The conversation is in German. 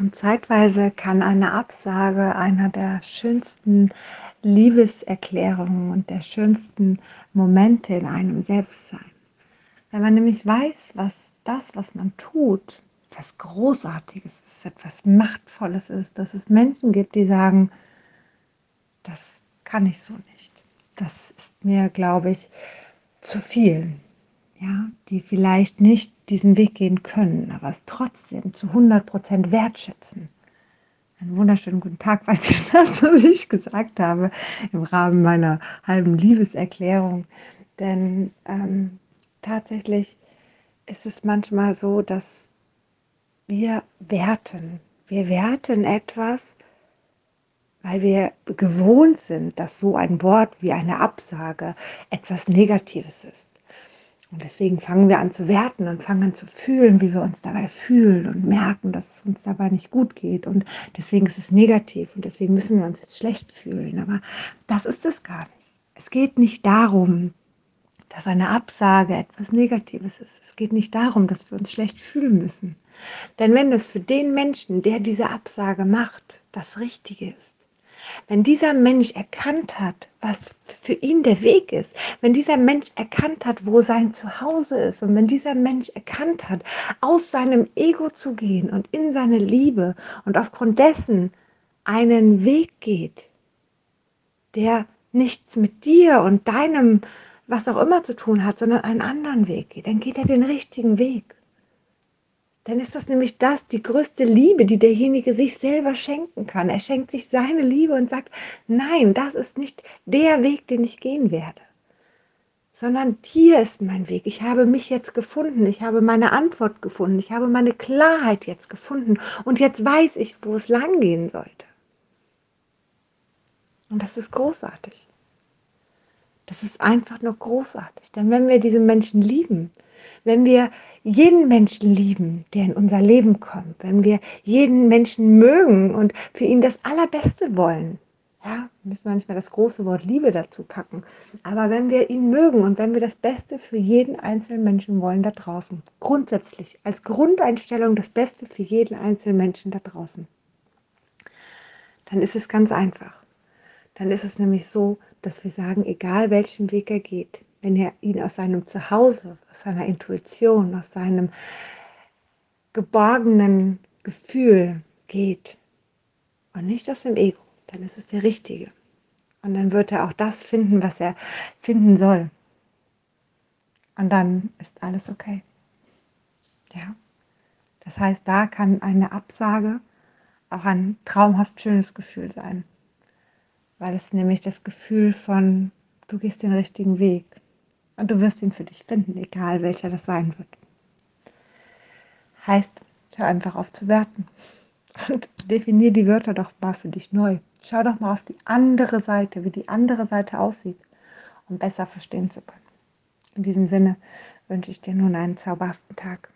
Und zeitweise kann eine Absage einer der schönsten Liebeserklärungen und der schönsten Momente in einem selbst sein. Wenn man nämlich weiß, was das, was man tut, etwas Großartiges ist, etwas Machtvolles ist, dass es Menschen gibt, die sagen, das kann ich so nicht. Das ist mir, glaube ich, zu viel. Die vielleicht nicht diesen Weg gehen können, aber es trotzdem zu 100 Prozent wertschätzen. Einen wunderschönen guten Tag, falls ich das so wie ich gesagt habe, im Rahmen meiner halben Liebeserklärung. Denn ähm, tatsächlich ist es manchmal so, dass wir werten. Wir werten etwas, weil wir gewohnt sind, dass so ein Wort wie eine Absage etwas Negatives ist. Und deswegen fangen wir an zu werten und fangen an zu fühlen, wie wir uns dabei fühlen und merken, dass es uns dabei nicht gut geht. Und deswegen ist es negativ und deswegen müssen wir uns jetzt schlecht fühlen. Aber das ist es gar nicht. Es geht nicht darum, dass eine Absage etwas Negatives ist. Es geht nicht darum, dass wir uns schlecht fühlen müssen. Denn wenn es für den Menschen, der diese Absage macht, das Richtige ist, wenn dieser Mensch erkannt hat, was für ihn der Weg ist, wenn dieser Mensch erkannt hat, wo sein Zuhause ist und wenn dieser Mensch erkannt hat, aus seinem Ego zu gehen und in seine Liebe und aufgrund dessen einen Weg geht, der nichts mit dir und deinem was auch immer zu tun hat, sondern einen anderen Weg geht, dann geht er den richtigen Weg. Dann ist das nämlich das, die größte Liebe, die derjenige sich selber schenken kann. Er schenkt sich seine Liebe und sagt, nein, das ist nicht der Weg, den ich gehen werde, sondern hier ist mein Weg. Ich habe mich jetzt gefunden, ich habe meine Antwort gefunden, ich habe meine Klarheit jetzt gefunden und jetzt weiß ich, wo es lang gehen sollte. Und das ist großartig. Das ist einfach nur großartig. Denn wenn wir diese Menschen lieben, wenn wir jeden Menschen lieben, der in unser Leben kommt, wenn wir jeden Menschen mögen und für ihn das Allerbeste wollen, ja, müssen wir nicht mehr das große Wort Liebe dazu packen, aber wenn wir ihn mögen und wenn wir das Beste für jeden einzelnen Menschen wollen da draußen, grundsätzlich als Grundeinstellung das Beste für jeden einzelnen Menschen da draußen, dann ist es ganz einfach. Dann ist es nämlich so, dass wir sagen, egal welchen Weg er geht, wenn er ihn aus seinem Zuhause, aus seiner Intuition, aus seinem geborgenen Gefühl geht und nicht aus dem Ego, dann ist es der Richtige. Und dann wird er auch das finden, was er finden soll. Und dann ist alles okay. Ja. Das heißt, da kann eine Absage auch ein traumhaft schönes Gefühl sein weil es nämlich das Gefühl von, du gehst den richtigen Weg und du wirst ihn für dich finden, egal welcher das sein wird. Heißt, hör einfach auf zu werten und definier die Wörter doch mal für dich neu. Schau doch mal auf die andere Seite, wie die andere Seite aussieht, um besser verstehen zu können. In diesem Sinne wünsche ich dir nun einen zauberhaften Tag.